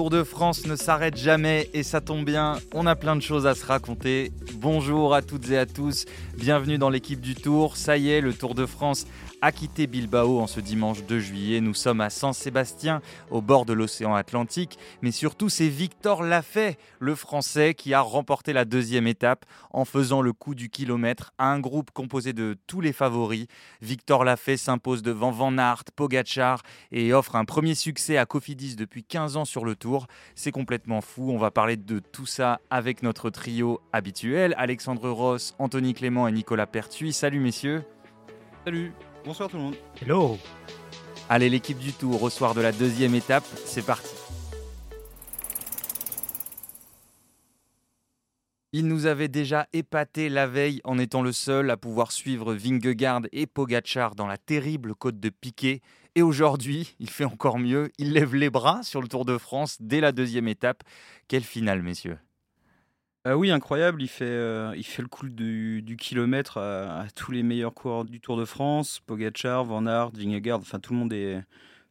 Tour de France ne s'arrête jamais et ça tombe bien, on a plein de choses à se raconter. Bonjour à toutes et à tous, bienvenue dans l'équipe du Tour. Ça y est, le Tour de France a quitté Bilbao en ce dimanche 2 juillet. Nous sommes à San Sébastien, au bord de l'océan Atlantique. Mais surtout, c'est Victor Lafay, le Français, qui a remporté la deuxième étape en faisant le coup du kilomètre à un groupe composé de tous les favoris. Victor Lafay s'impose devant Van Aert, Pogachar et offre un premier succès à Cofidis depuis 15 ans sur le Tour. C'est complètement fou. On va parler de tout ça avec notre trio habituel Alexandre Ross, Anthony Clément et Nicolas Pertuis. Salut messieurs. Salut. Bonsoir tout le monde. Hello. Allez, l'équipe du Tour au soir de la deuxième étape, c'est parti. Il nous avait déjà épaté la veille en étant le seul à pouvoir suivre Vingegaard et Pogachar dans la terrible côte de Piquet. Et aujourd'hui, il fait encore mieux. Il lève les bras sur le Tour de France dès la deuxième étape. Quelle finale, messieurs ah oui, incroyable. Il fait, euh, il fait le coup du, kilomètre à, tous les meilleurs coureurs du Tour de France. Pogacar, Van Aert, Vingegaard, enfin tout le monde, est,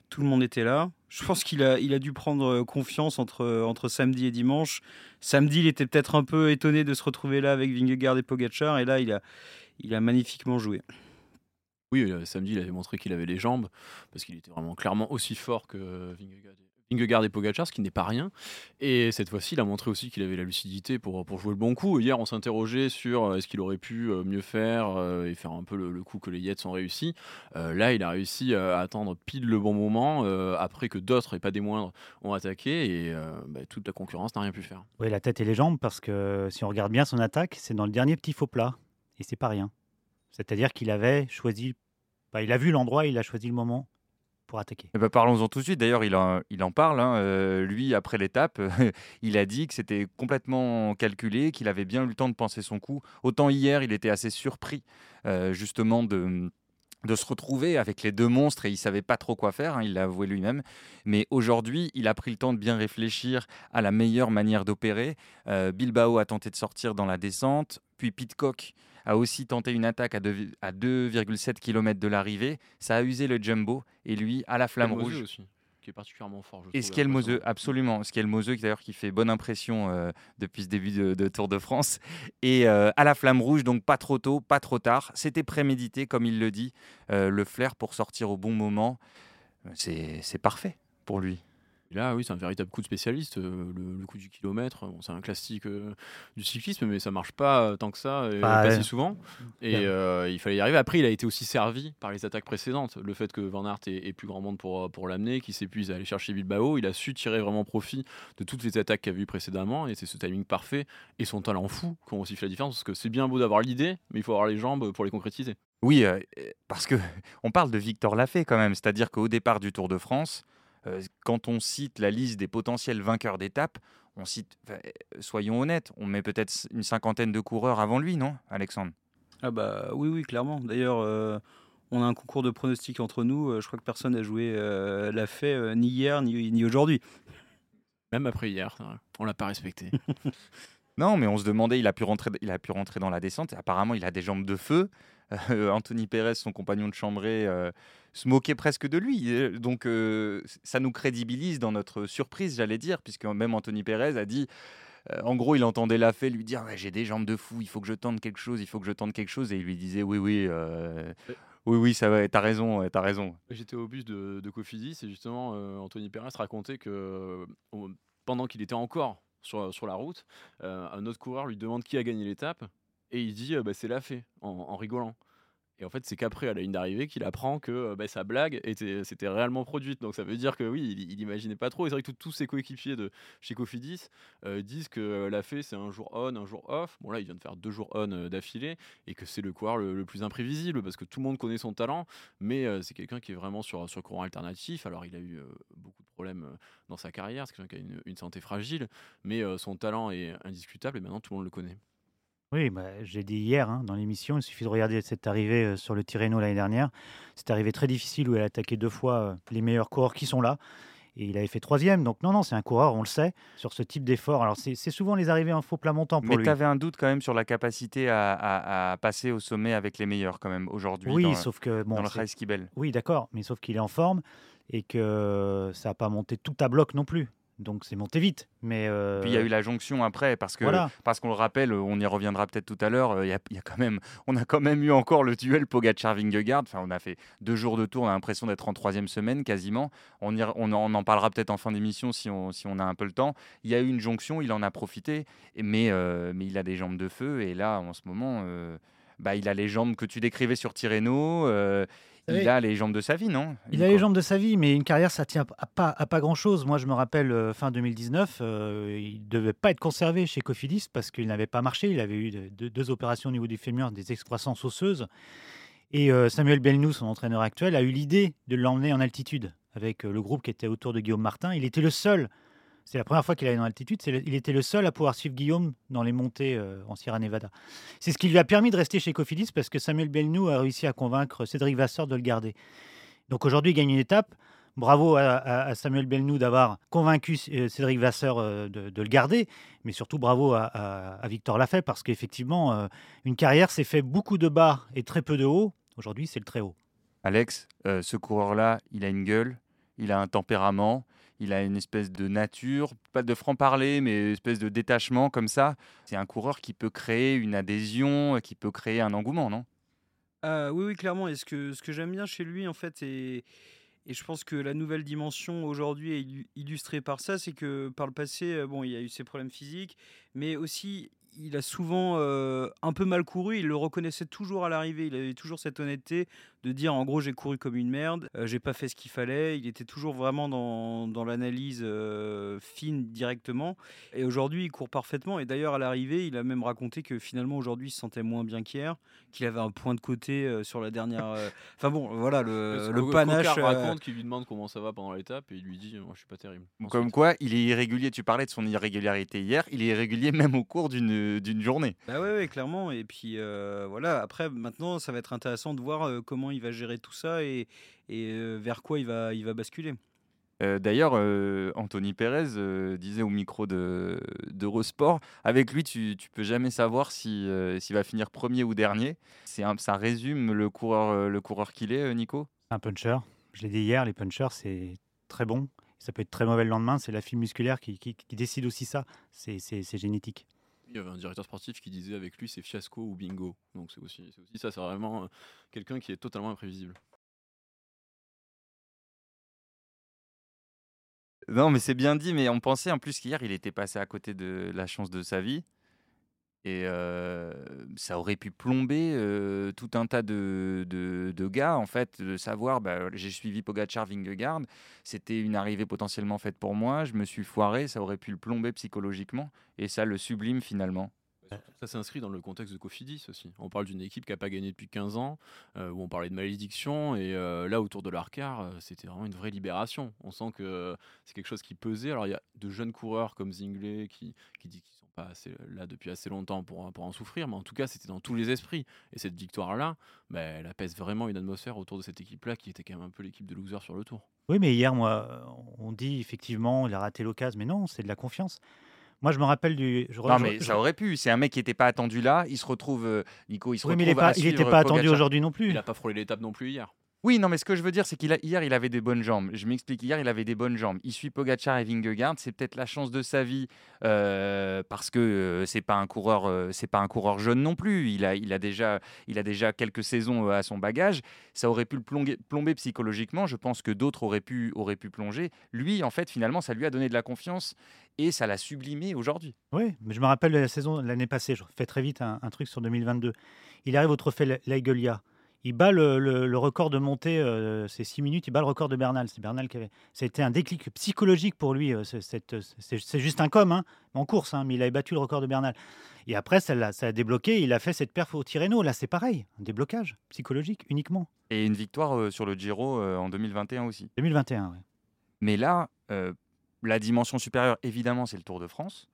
tout le monde était là. Je pense qu'il a, il a dû prendre confiance entre, entre samedi et dimanche. Samedi, il était peut-être un peu étonné de se retrouver là avec Vingegaard et Pogacar. Et là, il a, il a magnifiquement joué. Oui, euh, samedi, il avait montré qu'il avait les jambes, parce qu'il était vraiment clairement aussi fort que Vingegaard Vingegaard et Pogacar, ce qui n'est pas rien. Et cette fois-ci, il a montré aussi qu'il avait la lucidité pour, pour jouer le bon coup. Hier, on s'interrogeait sur euh, est-ce qu'il aurait pu euh, mieux faire euh, et faire un peu le, coup que les Yates ont réussi. là, il a réussi à attendre pile le bon moment, après que d'autres, et pas des moindres, ont attaqué. Et bah, toute la concurrence n'a rien pu faire. Oui, la tête et les jambes, parce que si on regarde bien son attaque, c'est dans le dernier petit faux plat. Et c'est pas rien. C'est-à-dire qu'il avait choisi. Bah, il a vu l'endroit, il a choisi le moment pour attaquer. Eh ben, Parlons-en tout de suite. D'ailleurs, il, en, parle. Hein. Euh, lui, après l'étape, il a dit que c'était complètement calculé, qu'il avait bien eu le temps de penser son coup. Autant hier, il était assez surpris, euh, justement, de de se retrouver avec les deux monstres et il savait pas trop quoi faire, hein, il l'a avoué lui-même. Mais aujourd'hui, il a pris le temps de bien réfléchir à la meilleure manière d'opérer. Euh, Bilbao a tenté de sortir dans la descente, puis Pitcock a aussi tenté une attaque à 2,7 km de l'arrivée. Ça a usé le jumbo et lui, à la flamme rouge. Aussi qui est particulièrement fort. Je et ce Moseux, absolument. Ce Moseux, d'ailleurs, qui fait bonne impression euh, depuis ce début de, Tour de France. Et euh, à la flamme rouge, donc pas trop tôt, pas trop tard. C'était prémédité, comme il le dit. Euh, le flair pour sortir au bon moment, c'est parfait pour lui. Là, oui, c'est un véritable coup de spécialiste. Euh, le, coup du kilomètre, c'est un classique euh, du cyclisme, mais ça marche pas euh, tant que ça, et bah, pas si souvent. Et il fallait y arriver. Après, il a été aussi servi par les attaques précédentes. Le fait que Van Aert ait, plus grand monde pour, pour l'amener, qu'il s'épuise à aller chercher Bilbao, il a su tirer vraiment profit de toutes les attaques qu'il a vues précédemment, et c'est ce timing parfait et son talent fou qui ont aussi fait la différence. Parce que c'est bien beau d'avoir l'idée, mais il faut avoir les jambes pour les concrétiser. Oui, parce que on parle de Victor Lafay quand même, c'est-à-dire qu'au départ du Tour de France, quand on cite la liste des potentiels vainqueurs d'étape, on cite, euh, soyons honnêtes, on met peut-être une cinquantaine de coureurs avant lui, non, Alexandre? Ah bah oui, oui, clairement. D'ailleurs, euh, on a un concours de pronostics entre nous. je crois que personne n'a joué l'a fait ni hier ni, ni aujourd'hui. Même après hier, on l'a pas respecté. non, mais on se demandait, il a pu rentrer, il a pu rentrer dans la descente. Apparemment, il a des jambes de feu. Anthony Pérez, son compagnon de chambrée, se moquait presque de lui. Donc ça nous crédibilise dans notre surprise, j'allais dire, puisque même Anthony Pérez a dit en gros, il entendait Lafay lui dire J'ai des jambes de fou, il faut que je tente quelque chose, il faut que je tente quelque chose. Et il lui disait Oui, oui, oui, oui, ça va, t'as raison, t'as raison. J'étais au bus de, de Cofidis et justement, Anthony Pérez racontait que pendant qu'il était encore sur, sur la route, un autre coureur lui demande qui a gagné l'étape et il dit bah, C'est Lafay, en rigolant. Et en fait, c'est qu'après, à la ligne d'arrivée, qu'il apprend que euh, bah, sa blague était, c'était réellement produite. Donc ça veut dire que oui, il, n'imaginait pas trop. Et c'est vrai que tous ses coéquipiers de chez Cofidis euh, disent que euh, la fée, c'est un jour on, un jour off. Bon là, il vient de faire deux jours on d'affilée et que c'est le coureur le, plus imprévisible parce que tout le monde connaît son talent, mais c'est quelqu'un qui est vraiment sur, courant alternatif. Alors il a eu beaucoup de problèmes dans sa carrière, c'est quelqu'un qui a une santé fragile, mais son talent est indiscutable et maintenant tout le monde le connaît. Oui, bah, j'ai dit hier hein, dans l'émission, il suffit de regarder cette arrivée euh, sur le Tirreno l'année dernière. C'est arrivé très difficile où elle a attaqué deux fois euh, les meilleurs coureurs qui sont là. Et il avait fait troisième. Donc non, non, c'est un coureur, on le sait, sur ce type d'effort. Alors c'est souvent les arrivées en faux plat montant pour Mais tu avais un doute quand même sur la capacité à, passer au sommet avec les meilleurs quand même aujourd'hui. Oui, dans, sauf que bon, dans le Oui, d'accord, mais sauf qu'il est en forme et que ça n'a pas monté tout à bloc non plus. Donc c'est monté vite. Mais euh, Puis il y a eu la jonction après, parce que voilà. parce qu'on le rappelle, on y reviendra peut-être tout à l'heure. euh, Il y a, il y a quand même, on a quand même eu encore le duel Pogacar-Vingegaard. Enfin, on a fait deux jours de tour. On a l'impression d'être en troisième semaine quasiment. On, y on, en- on en parlera peut-être en fin d'émission si on, si on a un peu le temps. Il y a eu une jonction, il en a profité, mais euh, mais il a des jambes de feu. Et là, en ce moment, euh, bah, il a les jambes que tu décrivais sur Tirreno. euh, il a les jambes de sa vie, non Il a les jambes de sa vie, mais une carrière, ça tient à pas, à pas grand-chose. Moi, je me rappelle, euh, fin 2019, euh, il devait pas être conservé chez Cofidis parce qu'il n'avait pas marché. Il avait eu de- de- deux opérations au niveau du fémur, des excroissances osseuses. Et euh, Samuel Belnou, son entraîneur actuel, a eu l'idée de l'emmener en altitude avec le groupe qui était autour de Guillaume Martin. Il était le seul, c'est la première fois qu'il allait en altitude, c'est le- il était le seul à pouvoir suivre Guillaume dans les montées euh, en Sierra Nevada. C'est ce qui lui a permis de rester chez Cofidis parce que Samuel Belnou a réussi à convaincre Cédric Vasseur de le garder. Donc aujourd'hui, il gagne une étape. Bravo à, Samuel Belnou d'avoir convaincu euh, Cédric Vasseur euh, de, le garder, mais surtout bravo à, Victor Lafay parce qu'effectivement, une carrière s'est fait beaucoup de bas et très peu de haut. Aujourd'hui, c'est le très haut. Alex, ce coureur-là, il a une gueule, il a un tempérament, il a une espèce de nature, pas de franc-parler, mais une espèce de détachement comme ça. C'est un coureur qui peut créer une adhésion, qui peut créer un engouement, non? Ah, oui, oui, clairement. Et ce que, ce que j'aime bien chez lui, en fait, et, et je pense que la nouvelle dimension aujourd'hui est illu- illustrée par ça, c'est que par le passé, euh, bon, il y a eu ses problèmes physiques, mais aussi il a souvent euh, un peu mal couru. Il le reconnaissait toujours à l'arrivée. Il avait toujours cette honnêteté de dire, en gros, j'ai couru comme une merde, euh, j'ai pas fait ce qu'il fallait. Il était toujours vraiment dans, dans l'analyse euh, fine directement. Et aujourd'hui, il court parfaitement. Et d'ailleurs, à l'arrivée, il a même raconté que finalement, aujourd'hui, il se sentait moins bien qu'hier, qu'il avait un point de côté euh, sur la dernière. euh, Enfin bon, voilà, le, le panache. raconte qu'il lui demande comment ça va pendant l'étape et il lui dit Moi, je suis pas terrible. Comme quoi, il est irrégulier. Tu parlais de son irrégularité hier, il est irrégulier même au cours d'une d'une journée. Bah ouais, ouais, clairement. Et puis euh, voilà, après, maintenant, ça va être intéressant de voir euh, comment il va gérer tout ça et, et euh, vers quoi il va, il va basculer. Euh, D'ailleurs, euh, Anthony Pérez euh, disait au micro de d'Eurosport, avec lui, tu, tu peux jamais savoir si, euh, s'il va finir premier ou dernier. C'est un- ça résume le coureur, le coureur qu'il est, Nico? Un puncher. Je l'ai dit hier, les punchers, c'est très bon. Ça peut être très mauvais le lendemain. C'est la fibre musculaire qui, qui- qui décide aussi ça. C'est génétique. Il y avait un directeur sportif qui disait avec lui c'est fiasco ou bingo. Donc c'est aussi, aussi ça, c'est vraiment euh, quelqu'un qui est totalement imprévisible. Non, mais c'est bien dit, mais on pensait en plus qu'hier, il était passé à côté de la chance de sa vie. Et ça aurait pu plomber tout un tas de, de- de gars, en fait, de savoir, bah, j'ai suivi Pogacar Vingegaard, c'était une arrivée potentiellement faite pour moi, je me suis foiré, ça aurait pu le plomber psychologiquement, et ça le sublime finalement. Ça s'inscrit dans le contexte de Cofidis aussi. On parle d'une équipe qui n'a pas gagné depuis 15 ans, euh, où on parlait de malédiction, et euh, là, autour de l'Arcar, euh, c'était vraiment une vraie libération. On sent que euh, c'est quelque chose qui pesait. Alors, il y a de jeunes coureurs comme Zingley qui, qui dit qu'ils sont pas là depuis assez longtemps pour, en souffrir, mais en tout cas, c'était dans tous les esprits. Et cette victoire-là, bah, elle apaise vraiment une atmosphère autour de cette équipe-là, qui était quand même un peu l'équipe de loser sur le tour. Oui, mais hier, moi, on dit effectivement, il a raté l'occasion. Mais non, c'est de la confiance. Moi, je me rappelle du. Je, Non, mais je- ça aurait pu, c'est un mec qui n'était pas attendu là, il se retrouve, euh, Nico, il se Oui, mais il retrouve n'était suivre pas attendu aujourd'hui non plus. Il n'a pas frôlé l'étape non plus hier. Oui, non, mais ce que je veux dire, c'est qu'il a hier, il avait des bonnes jambes. Je m'explique. Hier, il avait des bonnes jambes. Il suit Pogacar et Vingegaard. C'est peut-être la chance de sa vie euh, parce que euh, c'est pas un coureur, euh, pas un coureur jeune non plus. Il a, il a déjà, il a déjà quelques saisons euh, à son bagage. Ça aurait pu le plomber, plomber psychologiquement. Je pense que d'autres auraient pu, auraient pu plonger. Lui, en fait, finalement, ça lui a donné de la confiance et ça l'a sublimé aujourd'hui. Oui, mais je me rappelle de la saison l'année passée. Je fais très vite un, truc sur 2022. Il arrive au trophée La- Laiguelia. Il bat le, le- le record de montée, euh, c'est 6 minutes, il bat le record de Bernal. C'est Bernal qui avait. Été un déclic psychologique pour lui. euh, c'est- cette- C'est juste un com, hein, en course, hein, mais il avait battu le record de Bernal. Et après, ça, a débloqué. Il a fait cette perf au Tirreno. Là, c'est pareil, un déblocage psychologique uniquement. Et une victoire euh, sur le Giro euh, en 2021 aussi. 2021, ouais. Mais là, euh, la dimension supérieure, évidemment, c'est le Tour de France.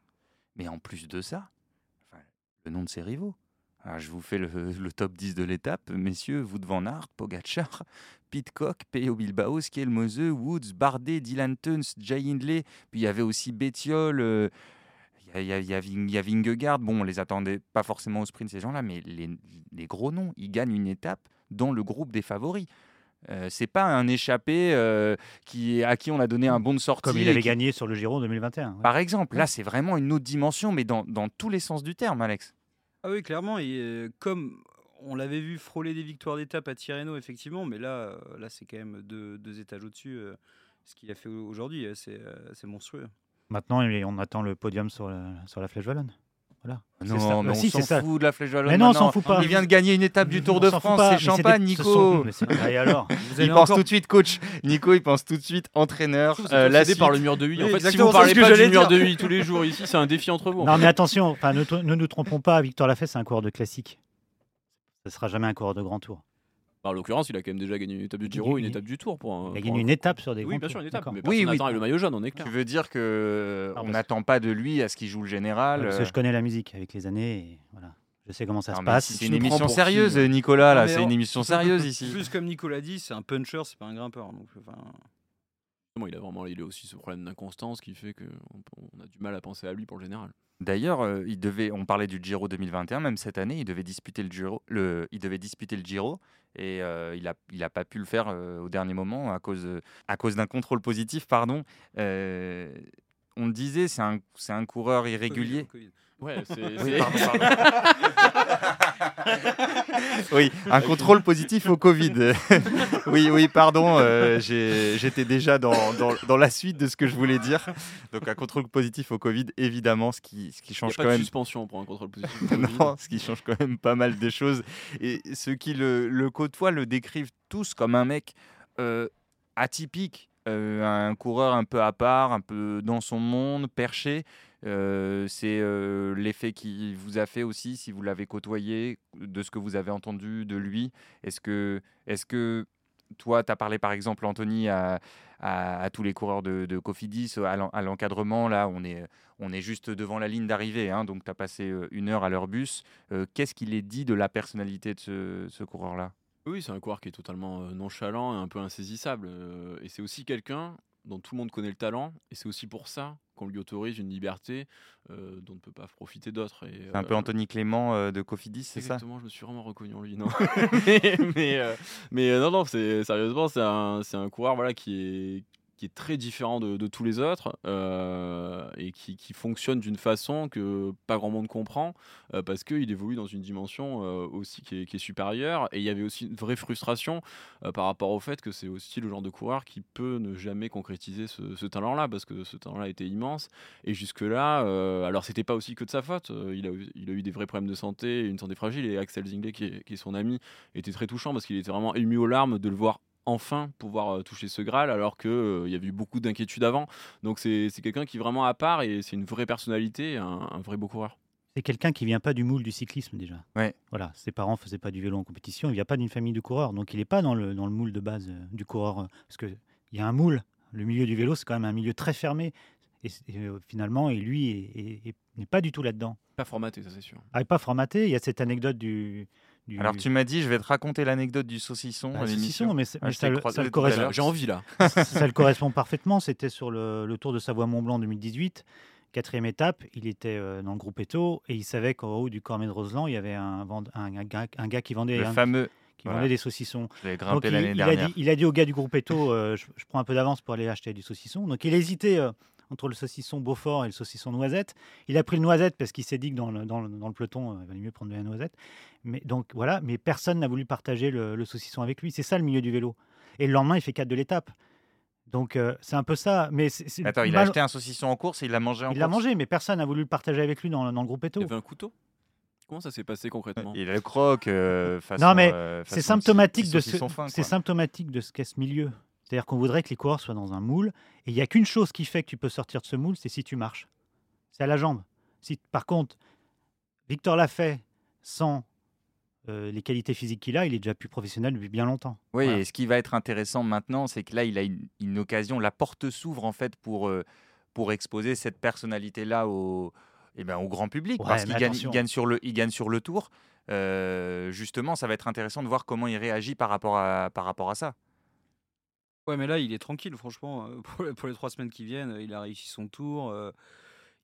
Mais en plus de ça, enfin, le nom de ses rivaux. Alors, je vous fais le, le top 10 de l'étape. Messieurs, Wout van Aert, Pogacar, Pitcock, Peyo Bilbao, Skelmose, Woods, Bardet, Dylan Teuns, Jay Hindley. Puis il y avait aussi Bettiol. euh, il y a- il y, a- il y a Ving- il y a Vingegaard. Bon, on les attendait pas forcément au sprint, ces gens-là, mais les, les gros noms, ils gagnent une étape dans le groupe des favoris. Euh, c'est pas un échappé euh, qui, à qui on a donné un bon de sortie. Comme il avait qui- gagné sur le Giro 2021. ouais. Par exemple, là, c'est vraiment une autre dimension, mais dans, dans tous les sens du terme, Alex. Ah oui, clairement. Et euh, comme on l'avait vu frôler des victoires d'étape à Tirreno, effectivement, mais là, euh, là c'est quand même deux, étages au-dessus. euh, ce qu'il a fait au- aujourd'hui, c'est monstrueux. Maintenant, on attend le podium sur sur la flèche wallonne. Voilà. C'est Non, ça. mais Bah on si, s'en c'est ça. fout de la flèche wallonne. Mais non, on s'en fout pas. Il vient de gagner une étape du Tour On de fout France, c'est des- champagne, ce Nico. sont- mais c'est- Ah, et alors Vous Il pense encore- tout de suite coach. Nico, il pense tout de suite entraîneur. Euh, la obsédé par le mur de Huy. En fait, si vous parlez pas du mur de Huy tous les jours ici, c'est un défi entre vous. Non, mais attention, enfin, ne, ne nous trompons pas. Victor Lafay, c'est un coureur de classique. Ce sera jamais un coureur de grand tour. Bah, En l'occurrence, il a quand même déjà gagné une étape du Giro, une étape du Tour. Pour un- Il a pour gagné un- une étape sur des Oui, bien sûr, une étape. Mais Oui, oui. le maillot jaune, on est clair. Tu veux dire que Ah, on n'attend pas de lui à ce qu'il joue le général Parce que euh, je connais la musique avec les années. et voilà. Je sais comment ça non, se passe. C'est une émission sérieuse, là Nicolas. Là, c'est on- une émission sérieuse ici. Plus comme Nicolas dit, c'est un puncher, c'est pas un grimpeur. Donc, enfin, Bon, Il a vraiment il a aussi ce problème d'inconstance qui fait qu'on on a du mal à penser à lui pour le général. D'ailleurs, euh, il devait, on parlait du Giro 2021, même cette année, il devait disputer le Giro, le, il devait disputer le Giro et euh, il a, il a pas pu le faire euh, au dernier moment à cause, à cause d'un contrôle positif, pardon. On le disait, c'est un, c'est un coureur irrégulier. Ouais, c'est. Oui, Oui, un contrôle positif au Covid. oui, oui, pardon, euh, j'étais déjà dans, dans, dans la suite de ce que je voulais dire. Donc un contrôle positif au Covid, évidemment, ce qui, ce qui Il n'y a change pas quand de même suspension pour un contrôle positif. Covid. non, ce qui change quand même pas mal de choses. Et ceux qui le, le côtoient le décrivent tous comme un mec euh, atypique, euh, un coureur un peu à part, un peu dans son monde, perché. Euh, c'est euh, l'effet qui vous a fait aussi, si vous l'avez côtoyé, de ce que vous avez entendu de lui. Est-ce que, est que toi, tu as parlé par exemple, Anthony, à, tous les coureurs de, de Cofidis, à l'en- à l'encadrement, là, on est, on est juste devant la ligne d'arrivée, hein, donc tu as passé euh, une heure à leur bus. Qu'est-ce qu'il est dit de la personnalité de ce, coureur-là? Oui, c'est un coureur qui est totalement nonchalant et un peu insaisissable. et c'est aussi quelqu'un dont tout le monde connaît le talent. Et c'est aussi pour ça qu'on lui autorise une liberté euh, dont ne peut pas profiter d'autres. C'est un peu euh, Anthony Clément euh, de Cofidis, c'est ça? Exactement, je me suis vraiment reconnu en lui. Non. mais mais, mais, non, non, sérieusement, c'est un, un coureur voilà, qui, est, qui est très différent de, tous les autres euh, et qui, fonctionne d'une façon que pas grand monde comprend euh, parce qu'il évolue dans une dimension euh, aussi qui est, supérieure. Et il y avait aussi une vraie frustration euh, par rapport au fait que c'est aussi le genre de coureur qui peut ne jamais concrétiser ce, talent-là parce que ce talent-là était immense. Et jusque-là, alors c'était pas aussi que de sa faute. il, a, eu- des vrais problèmes de santé, une santé fragile. Et Axel Zinglet, qui est son ami, était très touchant parce qu'il était vraiment ému aux larmes de le voir enfin pouvoir euh, toucher ce Graal alors qu'il il y avait eu beaucoup d'inquiétudes avant. Donc c'est c'est quelqu'un qui est vraiment à part et c'est une vraie personnalité, un, un vrai beau coureur. C'est quelqu'un qui vient pas du moule du cyclisme déjà. Ouais. Voilà, ses parents faisaient pas du vélo en compétition, il vient pas d'une famille de coureurs, donc il n'est pas dans le, dans le moule de base euh, du coureur. euh, parce qu'il y a un moule, le milieu du vélo, c'est quand même un milieu très fermé. Et, c'est- et, euh, finalement, et lui est- est- est- n'est pas du tout là-dedans. Pas formaté, ça c'est sûr. Ah, il n'est pas formaté, il y a cette anecdote du. Du Alors tu m'as dit, je vais te raconter l'anecdote du saucisson bah, saucisson, mais, Ah, ça, le- ça correspond. J'ai envie là. ça le correspond parfaitement. C'était sur le, le Tour de Savoie-Mont-Blanc 2018, quatrième étape. Il était euh, dans le groupe Eto et il savait qu'en haut du Cormet de Roseland, il y avait un, vend- un, un gars, un gars qui vendait, Le un- fameux, qui voilà. vendait des saucissons. je l'ai Donc, grimpé il, il a dit, il a dit au gars du groupe Eto euh, je, je prends un peu d'avance pour aller acheter du saucisson. Donc il a hésité euh, entre le saucisson Beaufort et le saucisson Noisette. Il a pris le Noisette parce qu'il s'est dit que dans le, dans le- dans le peloton, euh, il valait mieux prendre de la Noisette. Mais, donc voilà, mais personne n'a voulu partager le, le saucisson avec lui. C'est ça le milieu du vélo. Et le lendemain, il fait 4 de l'étape. Donc euh, c'est un peu ça. Mais Attends, il a acheté un saucisson en course et il l'a mangé en il l'a course? mangé, mais personne n'a voulu le partager avec lui dans, dans le groupe Eto. Il y avait un couteau? Comment ça s'est passé concrètement? Il a le croque. euh, façon, Non, mais euh, C'est symptomatique, de ce, fin, symptomatique de ce qu'est ce milieu. C'est-à-dire qu'on voudrait que les coureurs soient dans un moule. Et il n'y a qu'une chose qui fait que tu peux sortir de ce moule, c'est si tu marches. C'est à la jambe. Si, par contre, Victor l'a fait sans euh, les qualités physiques qu'il a, il est déjà plus professionnel depuis bien longtemps. Oui, Voilà. et ce qui va être intéressant maintenant, c'est que là, il a une, une occasion, la porte s'ouvre en fait pour, euh, pour exposer cette personnalité-là au, eh ben, au grand public, Ouais, parce qu'il gagne, il attention. gagne, sur le, il gagne sur le tour. Euh, justement, ça va être intéressant de voir comment il réagit par rapport à, par rapport à ça. Ouais, mais là, il est tranquille, franchement. euh, Pour les, trois semaines qui viennent, euh, il a réussi son tour. euh,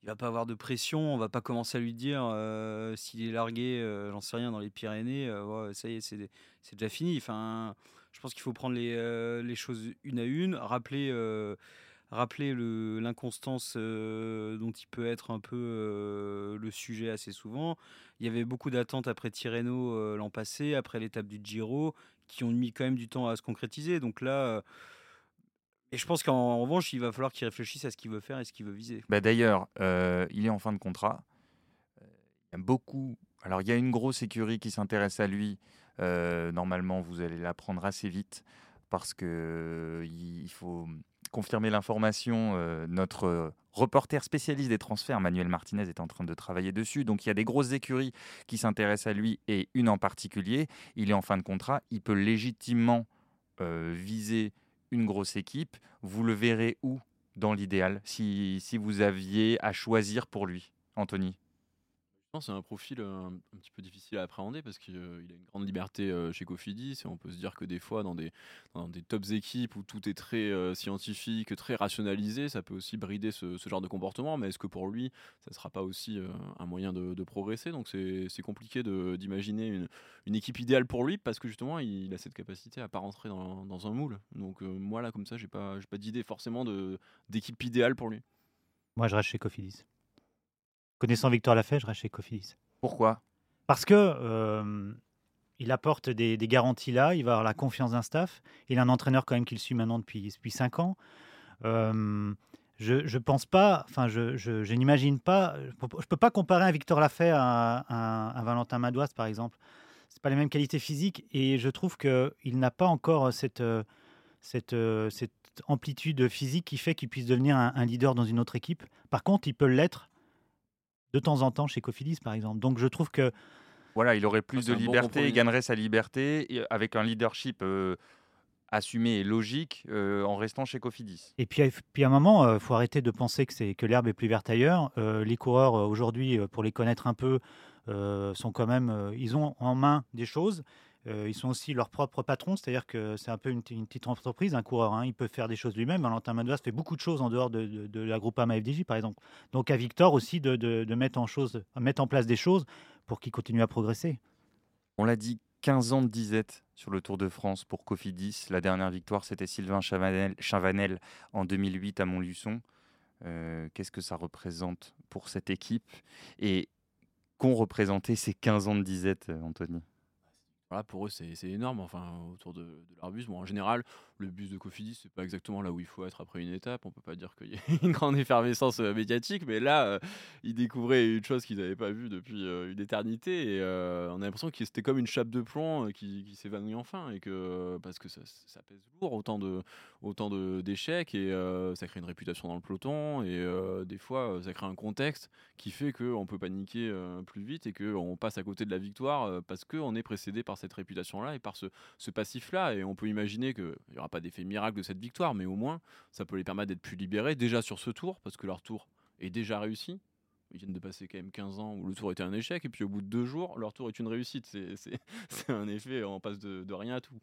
il va pas avoir de pression. On va pas commencer à lui dire euh, s'il est largué, j'en sais rien, dans les Pyrénées. ça y est, c'est déjà fini. Enfin, Je pense qu'il faut prendre les, choses une à une, rappeler, rappeler l'inconstance dont il peut être un peu le sujet assez souvent. Il y avait beaucoup d'attentes après Tirreno l'an passé, après l'étape du Giro, qui ont mis quand même du temps à se concrétiser. Donc là, et je pense qu'en revanche, il va falloir qu'il réfléchisse à ce qu'il veut faire et ce qu'il veut viser. Bah D'ailleurs, il est en fin de contrat. Il y a beaucoup. Alors, il y a une grosse écurie qui s'intéresse à lui euh, normalement, vous allez l'apprendre assez vite parce que il faut confirmer l'information. Euh, notre reporter spécialiste des transferts, Manuel Martinez, est en train de travailler dessus. Donc il y a des grosses écuries qui s'intéressent à lui et une en particulier. Il est en fin de contrat. Il peut légitimement euh, viser une grosse équipe. Vous le verrez où dans l'idéal si, si vous aviez à choisir pour lui, Anthony? C'est un profil un, petit peu difficile à appréhender parce qu'il a une grande liberté chez Cofidis et on peut se dire que des fois dans des, dans des tops équipes où tout est très scientifique, très rationalisé, ça peut aussi brider ce, genre de comportement. Mais est-ce que pour lui, ça ne sera pas aussi un moyen de, progresser? Donc c'est compliqué d'imaginer une, une, équipe idéale pour lui parce que justement il a cette capacité à pas rentrer dans, dans un moule. Donc moi là comme ça, j'ai pas, pas d'idée forcément d'équipe idéale pour lui. Moi je reste chez Cofidis. Connaissant Victor Lafay, je reste chez Cofidis. Pourquoi? Parce que euh, il apporte des, garanties là, il va avoir la confiance d'un staff. Il a un entraîneur quand même qui le suit maintenant depuis, depuis 5 ans. Euh, je ne pense pas, enfin, je, je, n'imagine pas, je ne peux pas comparer un Victor Lafay à, un Valentin Madouas, par exemple. Ce pas les mêmes qualités physiques et je trouve qu'il n'a pas encore cette, cette, cette amplitude physique qui fait qu'il puisse devenir un, un, leader dans une autre équipe. Par contre, il peut l'être de temps en temps chez Cofidis, par exemple. Donc je trouve que. Voilà, il aurait plus de liberté, il gagnerait sa liberté avec un leadership euh, assumé et logique euh, en restant chez Cofidis. Et puis, puis à un moment, il euh, faut arrêter de penser que, c'est, que l'herbe est plus verte ailleurs. les coureurs, aujourd'hui, pour les connaître un peu, sont quand même. ils ont en main des choses. Euh, ils sont aussi leurs propres patrons, c'est-à-dire que c'est un peu une, petite entreprise, un coureur. Hein. il peut faire des choses lui-même. Valentin Madouas fait beaucoup de choses en dehors de, de, de la Groupama FDJ, par exemple. Donc à Victor aussi de, mettre, en chose, mettre en place des choses pour qu'il continue à progresser. On l'a dit, 15 ans de disette sur le Tour de France pour Cofidis. La dernière victoire, c'était Sylvain Chavanel, en 2008 à Montluçon. Euh, qu'est-ce que ça représente pour cette équipe Et qu'ont représenté ces 15 ans de disette, Anthony? Pour eux, c'est énorme. Enfin, autour de, de leur bus. Bon, en général, le bus de Cofidis, c'est pas exactement là où il faut être après une étape. On peut pas dire qu'il y a une grande effervescence euh, médiatique, mais là, euh, ils découvraient une chose qu'ils n'avaient pas vue depuis euh, une éternité. Et on a l'impression que c'était comme une chape de plomb qui, s'évanouit enfin. Et que, parce que ça, ça, pèse lourd, autant de autant d'échecs. Et ça crée une réputation dans le peloton. Et des fois, ça crée un contexte qui fait qu'on peut paniquer plus vite et qu'on passe à côté de la victoire parce qu'on est précédé par cette réputation-là et par ce, passif-là. Et on peut imaginer qu'il y aura pas d'effet miracle de cette victoire, mais au moins, ça peut les permettre d'être plus libérés, déjà sur ce tour, parce que leur tour est déjà réussi. Ils viennent de passer quand même 15 ans où le tour était un échec, et puis au bout de deux jours, leur tour est une réussite. C'est un effet, on passe de rien à tout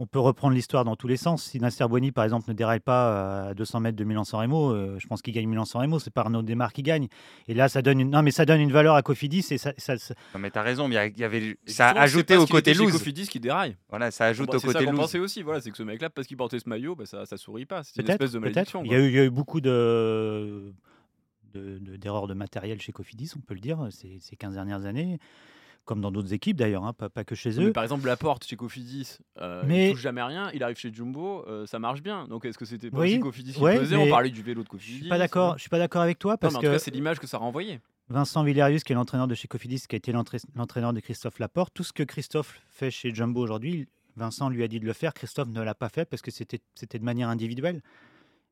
on peut reprendre l'histoire dans tous les sens. Si Nasser Boigny, par exemple, ne déraille pas euh, à 200 mètres de Milan-San Remo, euh, je pense qu'il gagne Milan-San Remo. C'est pas Arnaud Desmar qui gagne. Et là, ça donne une, non, mais ça donne une valeur à Cofidis. Et ça, ça, Non, mais t'as raison. Mais il y avait, ça a ajouté au côté loose. Cofidis qui déraille. Voilà, ça ajoute au côté loose. C'est aussi. Voilà, c'est que ce mec-là, parce qu'il portait ce maillot, bah, ça, ça sourit pas. C'est une espèce de malédiction. Il y, a eu, il y a eu beaucoup de d'erreurs de, de, matériel chez Cofidis, on peut le dire, ces, ces 15 dernières années comme dans d'autres équipes d'ailleurs, hein, pas, que chez eux. par exemple, Laporte chez Cofidis, euh, mais... il touche jamais rien, il arrive chez Jumbo, euh, ça marche bien. Donc est-ce que c'était pas oui, Cofidis qui faisait On parlait du vélo de Cofidis. Je suis pas d'accord. Je suis pas d'accord avec toi parce non, mais en que c'est l'image que ça renvoyait. Vincent Villerius, qui est l'entraîneur de chez Cofidis, qui a été l'entraîneur de Christophe Laporte, tout ce que Christophe fait chez Jumbo aujourd'hui, Vincent lui a dit de le faire, Christophe ne l'a pas fait parce que c'était de manière individuelle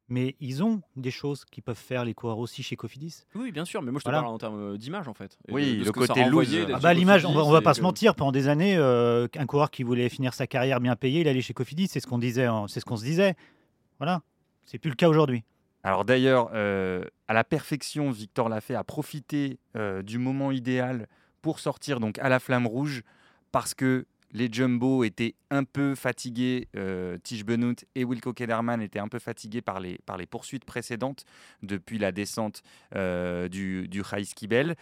mais ils ont des choses qui peuvent faire les coureurs aussi chez Cofidis. Oui, bien sûr, mais moi je te parle en termes euh, d'image en fait. oui, le côté loose. Ah bah, l'image, on, va, va pas se mentir, pendant des années, euh, un coureur qui voulait finir sa carrière bien payé, il allait chez Cofidis, c'est ce qu'on disait, c'est ce qu'on se disait. Voilà, c'est plus le cas aujourd'hui. Alors d'ailleurs, euh, à la perfection, Victor l'a fait, a profité du moment idéal pour sortir donc à la flamme rouge parce que les Jumbo étaient un peu fatigués, euh, Tige Benoît et Wilco Kederman étaient un peu fatigués par les, poursuites précédentes depuis la descente euh, du, du Kibel.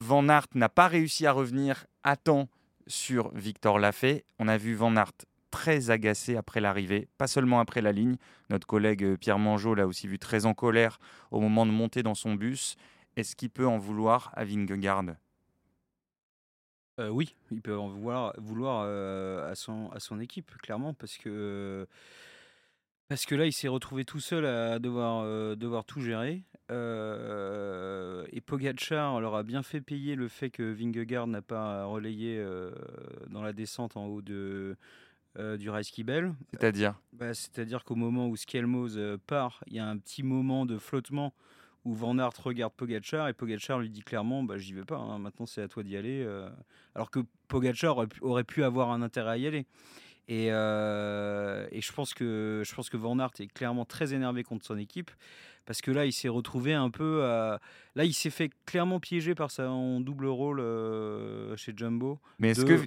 Van Aert n'a pas réussi à revenir à temps sur Victor Lafay. On a vu Van Aert très agacé après l'arrivée, pas seulement après la ligne. Notre collègue euh, Pierre Mangeot l'a aussi vu très en colère au moment de monter dans son bus. Est-ce qu'il peut en vouloir à Vingegaard? Euh, oui, il peut en vouloir, vouloir euh, à, son, à son équipe, clairement, parce que, parce que là, il s'est retrouvé tout seul à devoir, euh, devoir tout gérer. Et Pogacar leur a bien fait payer le fait que Vingegaard n'a pas relayé dans la descente en haut de, du Reiskibel. C'est-à-dire? Bah, C'est-à-dire qu'au moment où Skelmos part, il y a un petit moment de flottement où Van Aert regarde Pogacar et Pogacar lui dit clairement bah, J'y vais pas, hein, maintenant c'est à toi d'y aller. euh. Alors que Pogacar aurait pu, aurait pu avoir un intérêt à y aller. Et, euh, et je, pense que, je pense que Van Aert est clairement très énervé contre son équipe parce que là, il s'est retrouvé un peu. à- Là, il s'est fait clairement piéger par son double rôle euh, chez Jumbo Mais est-ce de, que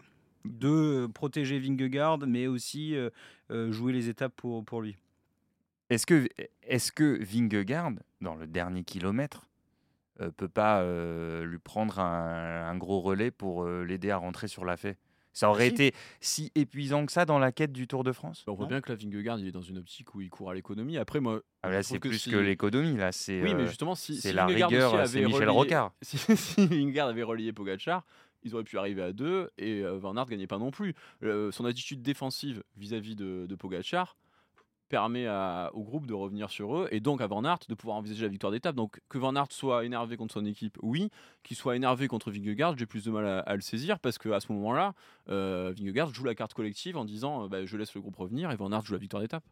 de protéger Vingegaard, mais aussi jouer les étapes pour, pour lui. Est-ce que, est que Vingegaard, dans le dernier kilomètre, euh, peut pas euh, lui prendre un, un gros relais pour euh, l'aider à rentrer sur la fait Ça aurait si. été si épuisant que ça dans la quête du Tour de France? Bah, on voit bien que là, Vingegaard, il est dans une optique où il court à l'économie. Après, moi, Ah, Là, c'est plus si- que l'économie, là, c'est Oui, mais euh, justement, si, c'est si la Vingegaard rigueur, c'est Michel Rocard. Si, Vingegaard avait relié Pogacar, ils auraient pu arriver à deux et Van Aert gagnait pas non plus. Son attitude défensive vis-à-vis de, de Pogacar permet à- au groupe de revenir sur eux et donc à Van Aert de pouvoir envisager la victoire d'étape. Donc que Van Aert soit énervé contre son équipe, oui. Qu'il soit énervé contre Vingegaard, j'ai plus de mal à, à le saisir parce qu'à ce moment-là, euh, Vingegaard joue la carte collective en disant euh, bah, je laisse le groupe revenir et Van Aert joue la victoire d'étape.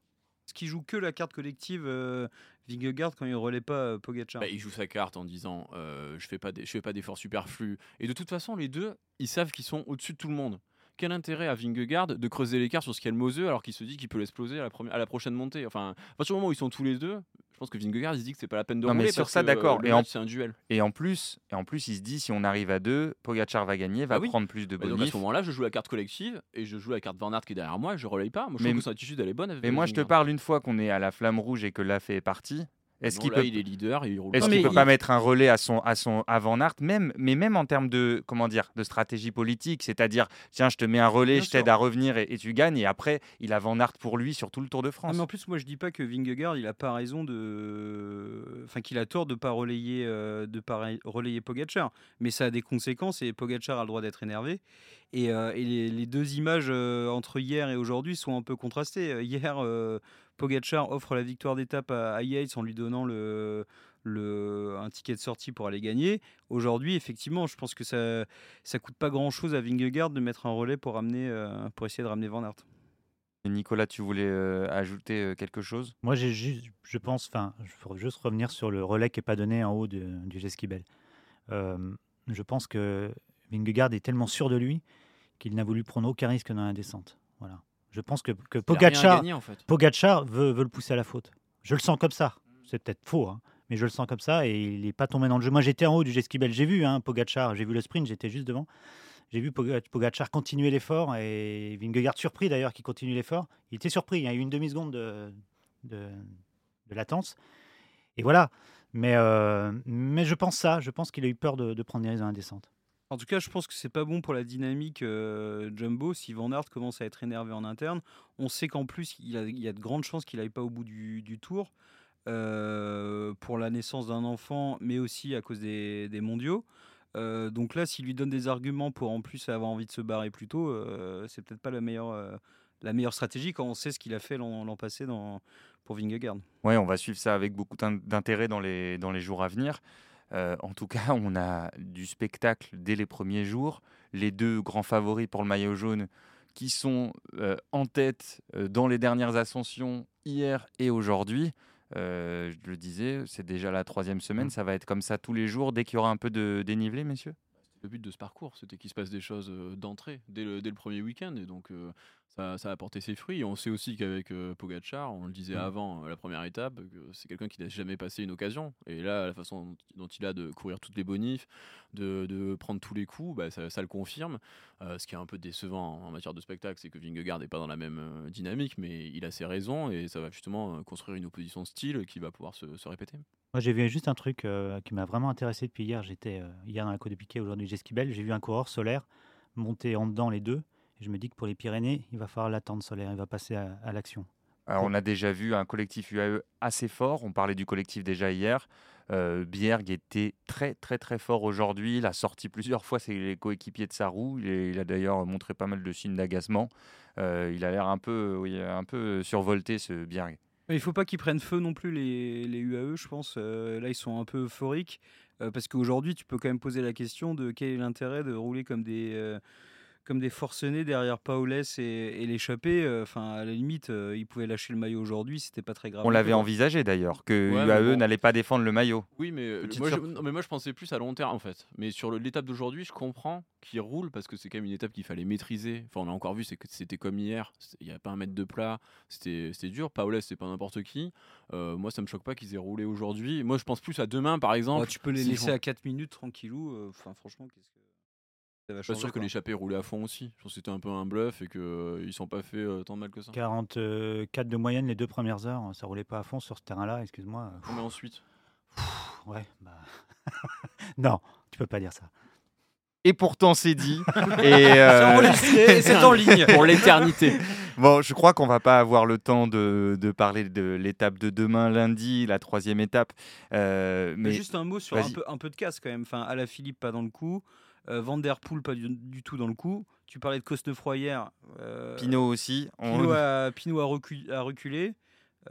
Ce qui joue que la carte collective euh, Vingegaard quand il ne relaie pas euh, Pogacar. Bah, il joue sa carte en disant euh, je fais pas des- je fais pas d'efforts superflus et de toute façon les deux ils savent qu'ils sont au-dessus de tout le monde. Quel intérêt à Vingegaard de creuser l'écart sur Skelmose alors qu'il se dit qu'il peut l'exploser à la première à la prochaine montée? Enfin, à partir du moment où ils sont tous les deux, je pense que Vingegaard il se dit que c'est pas la peine de Non, mais sur parce ça, d'accord. euh, Le Et en- match c'est un duel. Et en plus, et en plus, il se dit si on arrive à deux, Pogacar va gagner, va Ah oui. prendre plus de Mais donc à bonus. ce moment-là, je joue la carte collective et je joue la carte Van Aert qui est derrière moi et je relaye pas. Moi je Mais- trouve que son attitude elle est bonne. avec Mais moi, je te parle une fois qu'on est à la flamme rouge et que la fait est partie. Est-ce qu'il peut il est leader et il roule Est-ce pas. qu'il mais peut il- pas mettre un relais à son à son à Van Aert même mais même en termes de comment dire de stratégie politique, c'est-à-dire tiens je te mets un relais, Bien je t'aide à revenir et, et tu gagnes et après il a Van Aert pour lui sur tout le Tour de Ah, France. mais en plus, moi, je dis pas que Vingegaard, il a pas raison de, enfin, qu'il a tort de pas relayer, euh, de pas re- relayer Pogacar. Mais ça a des conséquences et Pogacar a le droit d'être énervé. Et, euh, et les, les deux images euh, entre hier et aujourd'hui sont un peu contrastées. Euh, Hier, Pogacar offre la victoire d'étape à, à Yates en lui donnant le, le, un ticket de sortie pour aller gagner. Aujourd'hui, effectivement, je pense que ça, ça coûte pas grand chose à Vingegaard de mettre un relais pour ramener, euh, pour essayer de ramener Van Aert. Nicolas, tu voulais euh, ajouter euh, quelque chose? Moi, j'ai juste, je pense, enfin, il faut juste revenir sur le relais qui n'est pas donné en haut de- du Jesquibel. Euh, je pense que Vingegaard est tellement sûr de lui qu'il n'a voulu prendre aucun risque dans la descente. Voilà. Je pense que, que Pogacar, gagné, en fait. Pogacar veut, veut le pousser à la faute. Je le sens comme ça. C'est peut-être faux, hein, mais je le sens comme ça et il n'est pas tombé dans le jeu. Moi, j'étais en haut du Jesquibel. J'ai vu hein, Pogacar, j'ai vu le sprint, j'étais juste devant. J'ai vu Poga- Pogacar continuer l'effort et Vingegaard surpris d'ailleurs qu'il continue l'effort. Il était surpris, il y a eu une demi-seconde de, de, de latence. Et voilà. Mais, euh, mais je pense ça, je pense qu'il a eu peur de, de prendre des risques descente. En tout cas, je pense que c'est pas bon pour la dynamique euh, Jumbo si Van Aert commence à être énervé en interne. On sait qu'en plus, il y, a, de grandes chances qu'il aille pas au bout du, tour euh, pour la naissance d'un enfant, mais aussi à cause des, mondiaux. Euh, donc là, s'il lui donne des arguments pour en plus avoir envie de se barrer plus tôt, c'est peut-être pas la meilleure, la meilleure stratégie quand on sait ce qu'il a fait l'an passé pour Vingegaard. Ouais, on va suivre ça avec beaucoup d'in- d'intérêt dans les, dans les jours à venir. Euh, en tout cas, on a du spectacle dès les premiers jours. Les deux grands favoris pour le maillot jaune qui sont euh, en tête euh, dans les dernières ascensions hier et aujourd'hui. Je le disais, c'est déjà la troisième semaine. Ça va être comme ça tous les jours dès qu'il y aura un peu de dénivelé, messieurs? le but de ce parcours, c'était qu'il se passe des choses d'entrée dès le, dès le premier week-end. Et donc, euh, ça, ça a apporté ses fruits. Et on sait aussi qu'avec euh, Pogacar, on le disait Mm. avant euh, la première étape, que c'est quelqu'un qui n'a jamais passé une occasion. Et là, la façon dont, il a de courir toutes les bonifs, de, de prendre tous les coups, bah, ça, ça le confirme. Euh, ce qui est un peu décevant en, matière de spectacle, c'est que Vingegaard n'est pas dans la même euh, dynamique, mais il a ses raisons. Et ça va justement construire une opposition style qui va pouvoir se, se répéter. Moi, j'ai vu juste un truc euh, qui m'a vraiment intéressé depuis hier. J'étais euh, hier dans la Côte de Piquet, aujourd'hui Jesquibel. J'ai vu un coureur solaire monter en dedans les deux je me dis que pour les Pyrénées, il va falloir l'attendre solaire, il va passer à, à l'action. Alors, on a déjà vu un collectif UAE assez fort. On parlait du collectif déjà hier. Euh, Bierg était très très très fort aujourd'hui. Il a sorti plusieurs fois ses coéquipiers de sa roue. Il, est- il a d'ailleurs montré pas mal de signes d'agacement. Euh, il a l'air un peu, oui, un peu survolté ce Bierg. Il faut pas qu'ils prennent feu non plus les, les UAE, je pense. Euh, là, ils sont un peu euphoriques. euh, parce qu'aujourd'hui, tu peux quand même poser la question de quel est l'intérêt de rouler comme des, euh, comme des forcenés derrière Paulès et, et l'échappée. euh, Enfin, à la limite, euh, ils pouvaient lâcher le maillot aujourd'hui, c'était pas très grave. On l'avait envisagé d'ailleurs que Ouais, mais UAE bon. n'allait pas défendre le maillot. Oui, mais, euh, Petite moi, je, surprise. non, mais moi je pensais plus à long terme en fait. Mais sur l'étape d'aujourd'hui, je comprends qu'il roule parce que c'est quand même une étape qu'il fallait maîtriser. Enfin, on a encore vu, c'est que c'était comme hier. Il n'y a pas un mètre de plat. C'était c'était dur. Paoles, c'est pas n'importe qui. Euh, moi, ça me choque pas qu'ils aient roulé aujourd'hui. Moi, je pense plus à demain, par exemple. Ouais, tu peux les laisser à 4 minutes tranquillou. euh, Enfin, franchement, qu'est-ce Je suis pas sûr que l'échappée roulait à fond aussi. Je pense que c'était un peu un bluff et qu'ils ne sont pas fait euh, tant de mal que ça. 44 de moyenne les deux premières heures, ça roulait pas à fond sur ce terrain-là, excuse-moi. Mais ensuite. Ouais, bah... non, tu peux pas dire ça. Et pourtant, c'est dit. et euh, c'est en ligne. Pour l'éternité. Bon, je crois qu'on va pas avoir le temps de, de parler de l'étape de demain, lundi, la troisième étape. Euh, Mais mais juste un mot sur un peu, un peu de casse quand même. Enfin, à la Philippe, pas dans le coup. Euh, Van Der Poel, pas du, du tout dans le coup. Tu parlais de Cosnefroy hier. euh, Pinot aussi. on- Pinot a, Pinot a, recu- a reculé.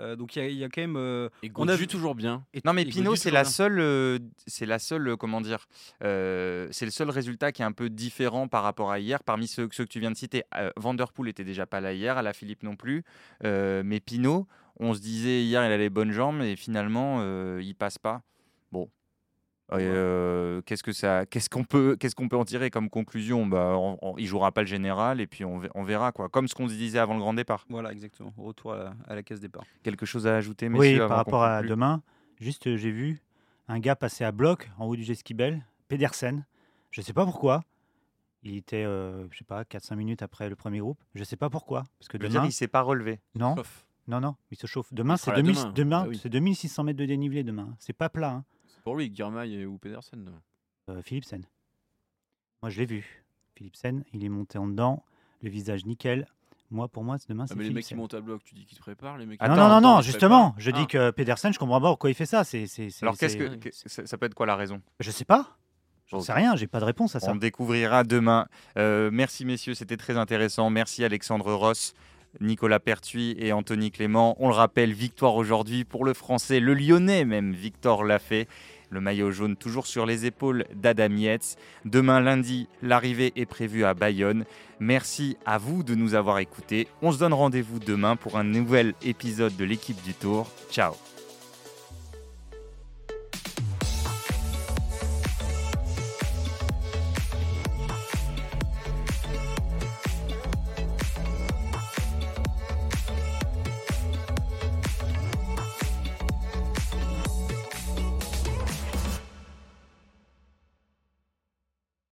Euh, donc il y, a- il y a quand même. euh, Et On a vu toujours bien. et- Non mais Pinot c'est la bien. seule, euh, c'est la seule, comment dire, euh, c'est le seul résultat qui est un peu différent par rapport à hier. Parmi ceux, ceux que tu viens de citer, euh, Van Der Poel était déjà pas là hier, à la Philippe non plus, Euh, mais Pinot, on se disait hier il a les bonnes jambes et finalement euh, il passe pas. Bon, Euh, qu'est-ce que ça, qu'est-ce qu'on peut, qu'est-ce qu'on peut en tirer comme conclusion? Bah, on- on- il jouera pas le général et puis on, ve- on verra quoi. Comme ce qu'on disait avant le grand départ. Voilà, exactement. Retour à la, à la case départ. Quelque chose à ajouter, Oui, messieurs par avant qu'on rapport à demain, juste euh, j'ai vu un gars passer à bloc en haut du Jesquibel, Pedersen. Je sais pas pourquoi. Il était, euh, je sais pas, 4-5 minutes après le premier groupe. Je sais pas pourquoi. Parce que veux dire, demain, il s'est pas relevé. non, Sauf. non, non, il se chauffe. Demain, c'est sera là 2000 demain. demain, Ah oui. c'est 2600 mètres de dénivelé demain. C'est pas plat, hein. Pour lui, Girmay ou Pedersen. Euh, Philipsen. Moi, je l'ai vu. Philipsen, il est monté en dedans, le visage nickel. Moi, pour moi, c'est demain, Ah, c'est mais les mecs qui montent à bloc, tu dis qu'ils se préparent, les mecs. non, non, non, non, justement. Je dis Ah. que Pedersen, je comprends pas pourquoi il fait ça. C'est, c'est, c'est- Alors qu'est-ce c'est- que, que- ça, ça peut être quoi la raison? Je sais pas. J'en Ok. sais rien, j'ai pas de réponse à ça. On découvrira demain. Euh, merci messieurs, c'était très intéressant. Merci Alexandre Ross, Nicolas Pertuis et Anthony Clément. On le rappelle, victoire aujourd'hui pour le Français, le Lyonnais même, Victor Lafay. Le maillot jaune toujours sur les épaules d'Adam Yates. Demain lundi, l'arrivée est prévue à Bayonne. Merci à vous de nous avoir écoutés. On se donne rendez-vous demain pour un nouvel épisode de l'équipe du Tour. Ciao